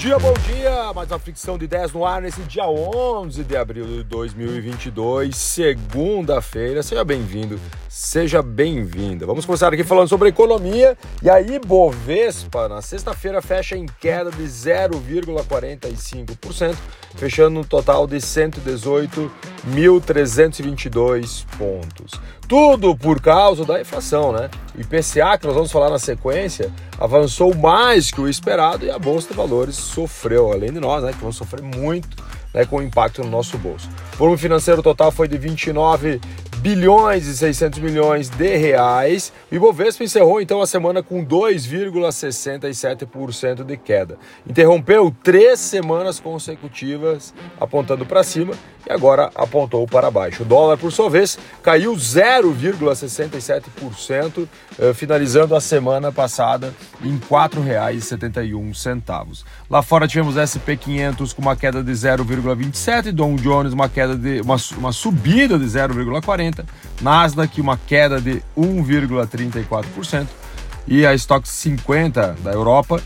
dia, bom dia! Mais uma fricção de 10 no ar nesse dia 11 de abril de 2022, segunda-feira. Seja bem-vindo, seja bem-vinda. Vamos começar aqui falando sobre economia. E aí, Bovespa, na sexta-feira, fecha em queda de 0,45%, fechando um total de 118.322 pontos. Tudo por causa da inflação, né? O IPCA, que nós vamos falar na sequência, avançou mais que o esperado e a Bolsa de Valores sofreu, além de nós, né, que vamos sofrer muito né, com impacto no nosso bolso. O volume financeiro total foi de 29 bilhões e 600 milhões de reais. O Ibovespa encerrou então a semana com 2,67% de queda. Interrompeu três semanas consecutivas apontando para cima e agora apontou para baixo. O dólar, por sua vez, caiu 0,67%, eh, finalizando a semana passada em R$ 4,71. Lá fora tivemos SP 500 com uma queda de 0,27, Dow Jones uma queda de uma, uma subida de 0,40, Nasdaq uma queda de 1,34% e a Stock 50 da Europa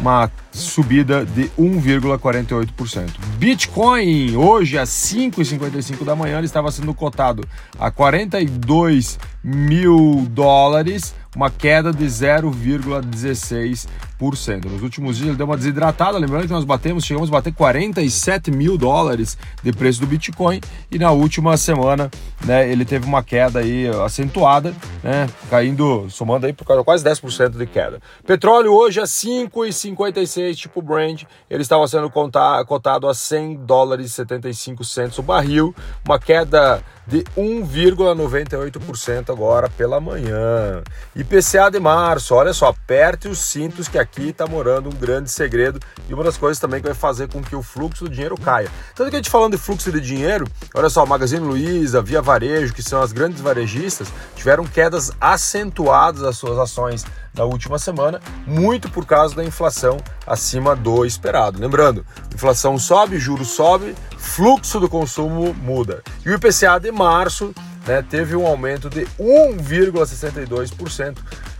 uma subida de 1,48%. Bitcoin, hoje às 5h55 da manhã, ele estava sendo cotado a 42 mil dólares, uma queda de 0,16%. Nos últimos dias ele deu uma desidratada, lembrando que nós batemos, chegamos a bater 47 mil dólares de preço do Bitcoin e na última semana né, ele teve uma queda aí acentuada, né, caindo, somando aí por quase 10% de queda. Petróleo hoje a 5,56, tipo Brent, ele estava sendo cotado a 100 dólares e 75 centos o barril, uma queda de 1,98% agora pela manhã. IPCA de março, olha só, aperte os cintos que aqui está morando um grande segredo e uma das coisas também que vai fazer com que o fluxo do dinheiro caia. Tanto que a gente falando de fluxo de dinheiro, olha só, Magazine Luiza, Via Varejo, que são as grandes varejistas, tiveram quedas acentuadas das suas ações na última semana, muito por causa da inflação acima do esperado. Lembrando, inflação sobe, juros sobe, fluxo do consumo muda. E o IPCA de março né, teve um aumento de 1,62%.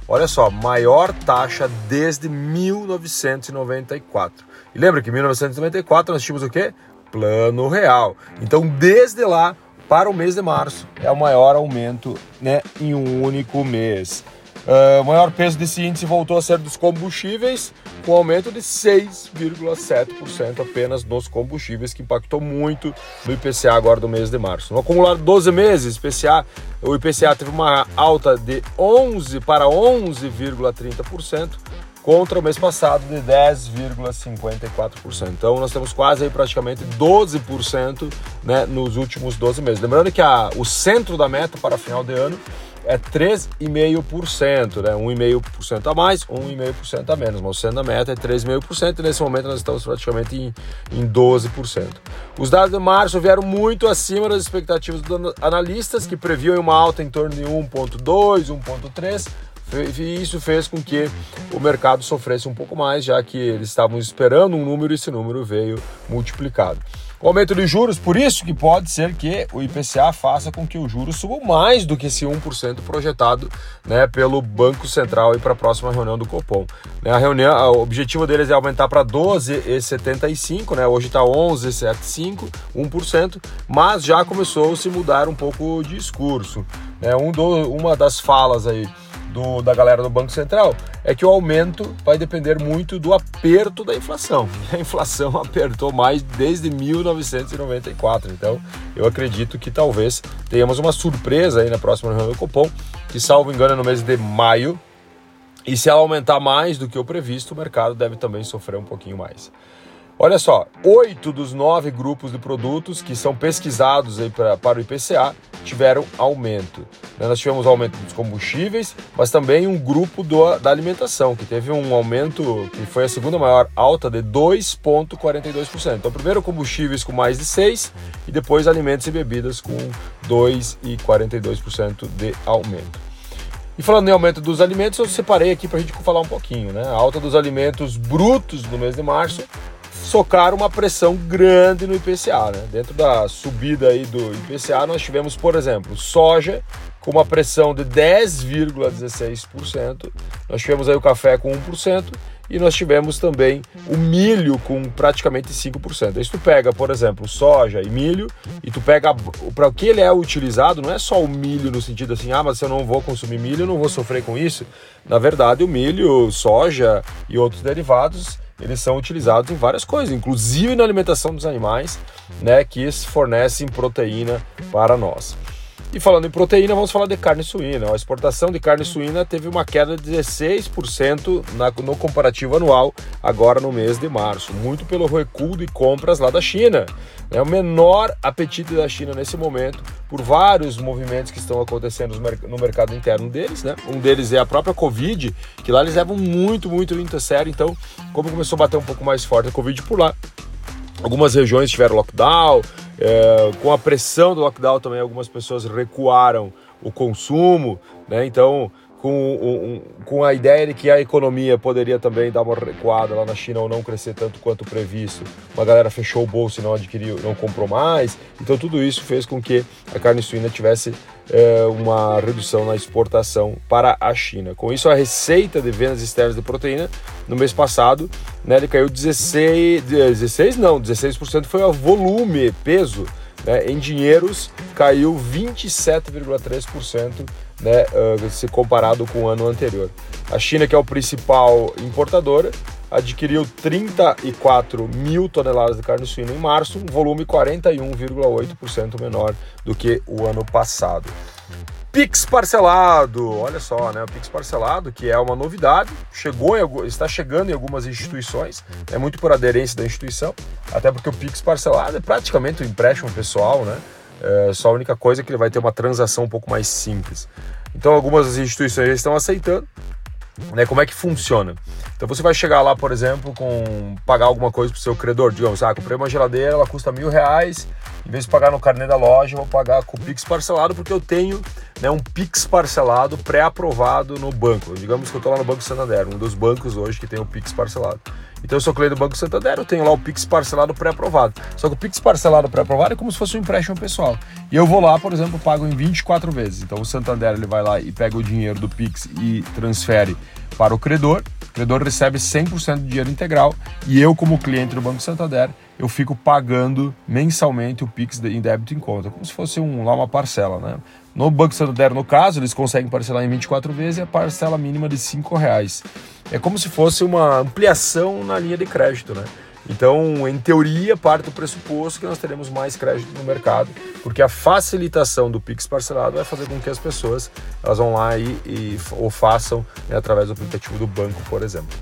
Olha só, maior taxa desde 1994. E lembra que em 1994 nós tínhamos o quê? Plano real. Então, desde lá para o mês de março, é o maior aumento né, em um único mês. Uh, o maior peso desse índice voltou a ser dos combustíveis, com aumento de 6,7% apenas nos combustíveis, que impactou muito no IPCA agora do mês de março. No acumulado 12 meses, IPCA, o IPCA teve uma alta de 11 para 11,30%, contra o mês passado de 10,54%. Então nós temos quase aí praticamente 12% né, nos últimos 12 meses. Lembrando que a, o centro da meta para final de ano é 3,5%, né? 1,5% a mais, 1,5% a menos. Mas o centro da meta é 3,5% e nesse momento nós estamos praticamente em, em 12%. Os dados de março vieram muito acima das expectativas dos analistas, que previam uma alta em torno de 1,2%, 1,3%. E isso fez com que o mercado sofresse um pouco mais, já que eles estavam esperando um número e esse número veio multiplicado. O aumento de juros, por isso que pode ser que o IPCA faça com que o juros suba mais do que esse 1% projetado né, pelo Banco Central para a próxima reunião do Copom. Né, a reunião, o objetivo deles é aumentar para 12,75, né, hoje está 11,75, 1%, mas já começou a se mudar um pouco o discurso. Né, um do, uma das falas aí do, da galera do Banco Central é que o aumento vai depender muito do aperto da inflação. A inflação apertou mais desde 1994, então eu acredito que talvez tenhamos uma surpresa aí na próxima reunião do Copom, que salvo engano é no mês de maio, e se ela aumentar mais do que o previsto, o mercado deve também sofrer um pouquinho mais. Olha só, oito dos nove grupos de produtos que são pesquisados aí pra, para o IPCA tiveram aumento. Né, nós tivemos aumento dos combustíveis, mas também um grupo do, da alimentação, que teve um aumento que foi a segunda maior alta de 2,42%. Então, primeiro combustíveis com mais de 6% e depois alimentos e bebidas com 2,42% de aumento. E falando em aumento dos alimentos, eu separei aqui para a gente falar um pouquinho. Né? A alta dos alimentos brutos no mês de março socaram uma pressão grande no IPCA. Né? Dentro da subida aí do IPCA, nós tivemos, por exemplo, soja com uma pressão de 10,16%. Nós tivemos aí o café com 1% e nós tivemos também o milho com praticamente 5%. Aí se tu pega, por exemplo, soja e milho, e tu pega para o que ele é utilizado, não é só o milho no sentido assim, ah, mas se eu não vou consumir milho, eu não vou sofrer com isso. Na verdade, o milho, soja e outros derivados, eles são utilizados em várias coisas, inclusive na alimentação dos animais, né, que fornecem proteína para nós. E falando em proteína, vamos falar de carne suína. A exportação de carne suína teve uma queda de 16% na, no comparativo anual, agora no mês de março, muito pelo recuo de compras lá da China. É o menor apetite da China nesse momento, por vários movimentos que estão acontecendo no mercado interno deles. Né? Um deles é a própria Covid, que lá eles levam muito, muito, muito a sério. Então, como começou a bater um pouco mais forte a Covid por lá, algumas regiões tiveram lockdown, é, com a pressão do lockdown também algumas pessoas recuaram o consumo, né? Então, com, um, com a ideia de que a economia poderia também dar uma recuada lá na China ou não crescer tanto quanto previsto, uma galera fechou o bolso e não adquiriu, não comprou mais. Então tudo isso fez com que a carne suína tivesse é, uma redução na exportação para a China. Com isso, a receita de vendas externas de proteína no mês passado, né, ele caiu 16, 16 não, 16% foi o volume, peso, né, em dinheiros caiu 27,3% né, uh, se comparado com o ano anterior. A China, que é o principal importador, adquiriu 34 mil toneladas de carne suína em março, um volume 41,8% menor do que o ano passado. Pix parcelado, olha só, né? O Pix parcelado, que é uma novidade, chegou em, está chegando em algumas instituições, é muito por aderência da instituição, até porque o Pix parcelado é praticamente um empréstimo pessoal, né? É só a única coisa é que ele vai ter uma transação um pouco mais simples. Então algumas instituições estão aceitando, né, como é que funciona? Então você vai chegar lá, por exemplo, com pagar alguma coisa para o seu credor. Digamos, ah, comprei uma geladeira, ela custa mil reais. Em vez de pagar no carnê da loja, vou pagar com o Pix parcelado, porque eu tenho né, um Pix parcelado pré-aprovado no banco. Digamos que eu estou lá no Banco Santander, um dos bancos hoje que tem o Pix parcelado. Então eu sou cliente do Banco Santander, eu tenho lá o Pix parcelado pré-aprovado. Só que o Pix parcelado pré-aprovado é como se fosse um empréstimo pessoal. E eu vou lá, por exemplo, pago em 24 vezes. Então o Santander ele vai lá e pega o dinheiro do Pix e transfere para o credor. O credor recebe 100% do dinheiro integral e eu, como cliente do Banco Santander, eu fico pagando mensalmente o Pix em débito em conta, como se fosse um, lá uma parcela, né? No Banco Santander, no caso, eles conseguem parcelar em 24 vezes e a parcela mínima de R$ reais. É como se fosse uma ampliação na linha de crédito, né? Então, em teoria, parte do pressuposto que nós teremos mais crédito no mercado, porque a facilitação do Pix parcelado vai fazer com que as pessoas elas vão lá e, e ou façam né, através do aplicativo do banco, por exemplo.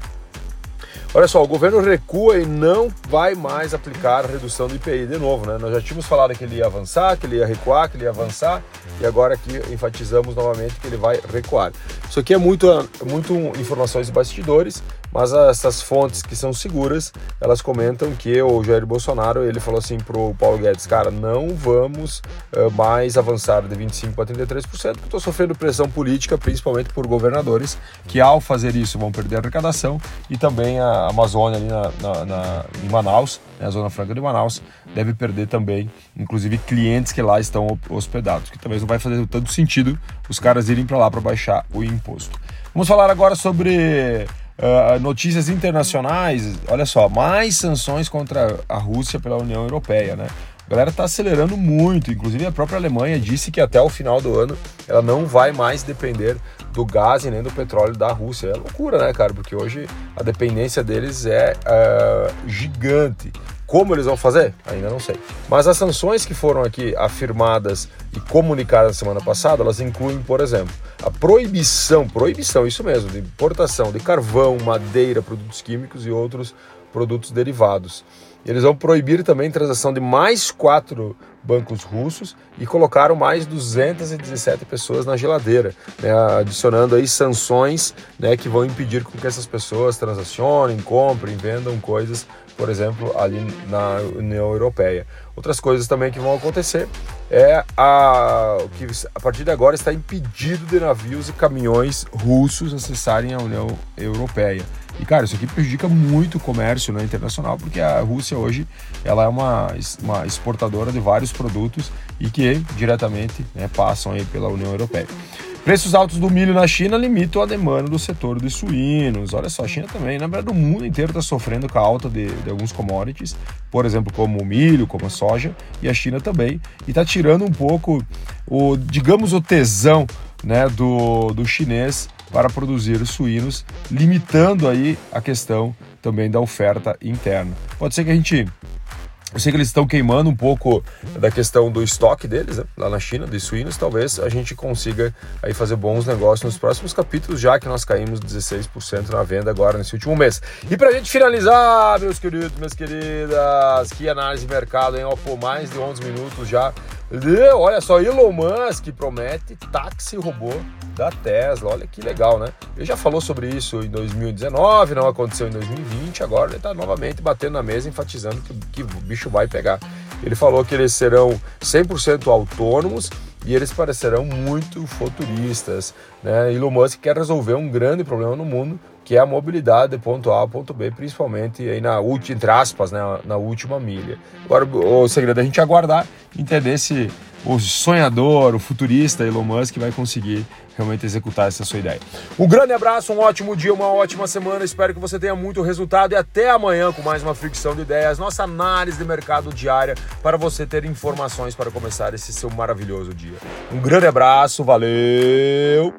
Olha só, o governo recua e não vai mais aplicar a redução do IPI de novo, né? Nós já tínhamos falado que ele ia avançar, que ele ia recuar, que ele ia avançar, e agora aqui enfatizamos novamente que ele vai recuar. Isso aqui é muito, muito informações de bastidores, mas essas fontes que são seguras, elas comentam que o Jair Bolsonaro, ele falou assim pro Paulo Guedes, cara, não vamos uh, mais avançar de 25 para 33%, porque estou sofrendo pressão política, principalmente por governadores, que ao fazer isso vão perder a arrecadação, e também a Amazônia ali na, na, na em Manaus, né, a Zona Franca de Manaus, deve perder também, inclusive clientes que lá estão hospedados, que talvez não vai fazer tanto sentido os caras irem para lá para baixar o imposto. Vamos falar agora sobre Uh, notícias internacionais, olha só, mais sanções contra a Rússia pela União Europeia, né? A galera está acelerando muito, inclusive a própria Alemanha disse que até o final do ano ela não vai mais depender do gás e nem do petróleo da Rússia. É loucura, né, cara? Porque hoje a dependência deles é uh, gigante. Como eles vão fazer? Ainda não sei. Mas as sanções que foram aqui afirmadas e comunicadas na semana passada, elas incluem, por exemplo, a proibição, proibição, isso mesmo, de importação de carvão, madeira, produtos químicos e outros produtos derivados. Eles vão proibir também a transação de mais quatro bancos russos e colocaram mais 217 pessoas na geladeira, né, adicionando aí sanções né, que vão impedir que essas pessoas transacionem, comprem, vendam coisas por exemplo, ali na União Europeia. Outras coisas também que vão acontecer é a que a partir de agora está impedido de navios e caminhões russos acessarem a União Europeia. E cara, isso aqui prejudica muito o comércio né, internacional, porque a Rússia hoje ela é uma, uma exportadora de vários produtos e que diretamente né, passam aí pela União Europeia. Preços altos do milho na China limitam a demanda do setor de suínos. Olha só, a China também, na verdade, o mundo inteiro está sofrendo com a alta de, de, alguns commodities, por exemplo, como o milho, como a soja, e a China também. E está tirando um pouco, o, digamos, o tesão né, do, do chinês para produzir os suínos, limitando aí a questão também da oferta interna. Pode ser que a gente eu sei que eles estão queimando um pouco da questão do estoque deles, né? lá na China, de suínos. Talvez a gente consiga aí fazer bons negócios nos próximos capítulos, já que nós caímos 16% na venda agora nesse último mês. E para a gente finalizar, meus queridos, minhas queridas, que análise de mercado, hein? Ó, por mais de 11 minutos já. Olha só, Elon Musk promete táxi robô da Tesla. Olha que legal, né? Ele já falou sobre isso em 2019, não aconteceu em 2020, agora ele está novamente batendo na mesa, enfatizando que, que o bicho vai pegar. Ele falou que eles serão 100% autônomos e eles parecerão muito futuristas. Né? Elon Musk quer resolver um grande problema no mundo, que é a mobilidade de ponto A a ponto B, principalmente aí na última, entre aspas, né, na última milha. Agora, o segredo é a gente aguardar, entender se o sonhador, o futurista Elon Musk vai conseguir realmente executar essa sua ideia. Um grande abraço, um ótimo dia, uma ótima semana. Espero que você tenha muito resultado e até amanhã com mais uma fricção de ideias, nossa análise de mercado diária para você ter informações para começar esse seu maravilhoso dia. Um grande abraço, valeu!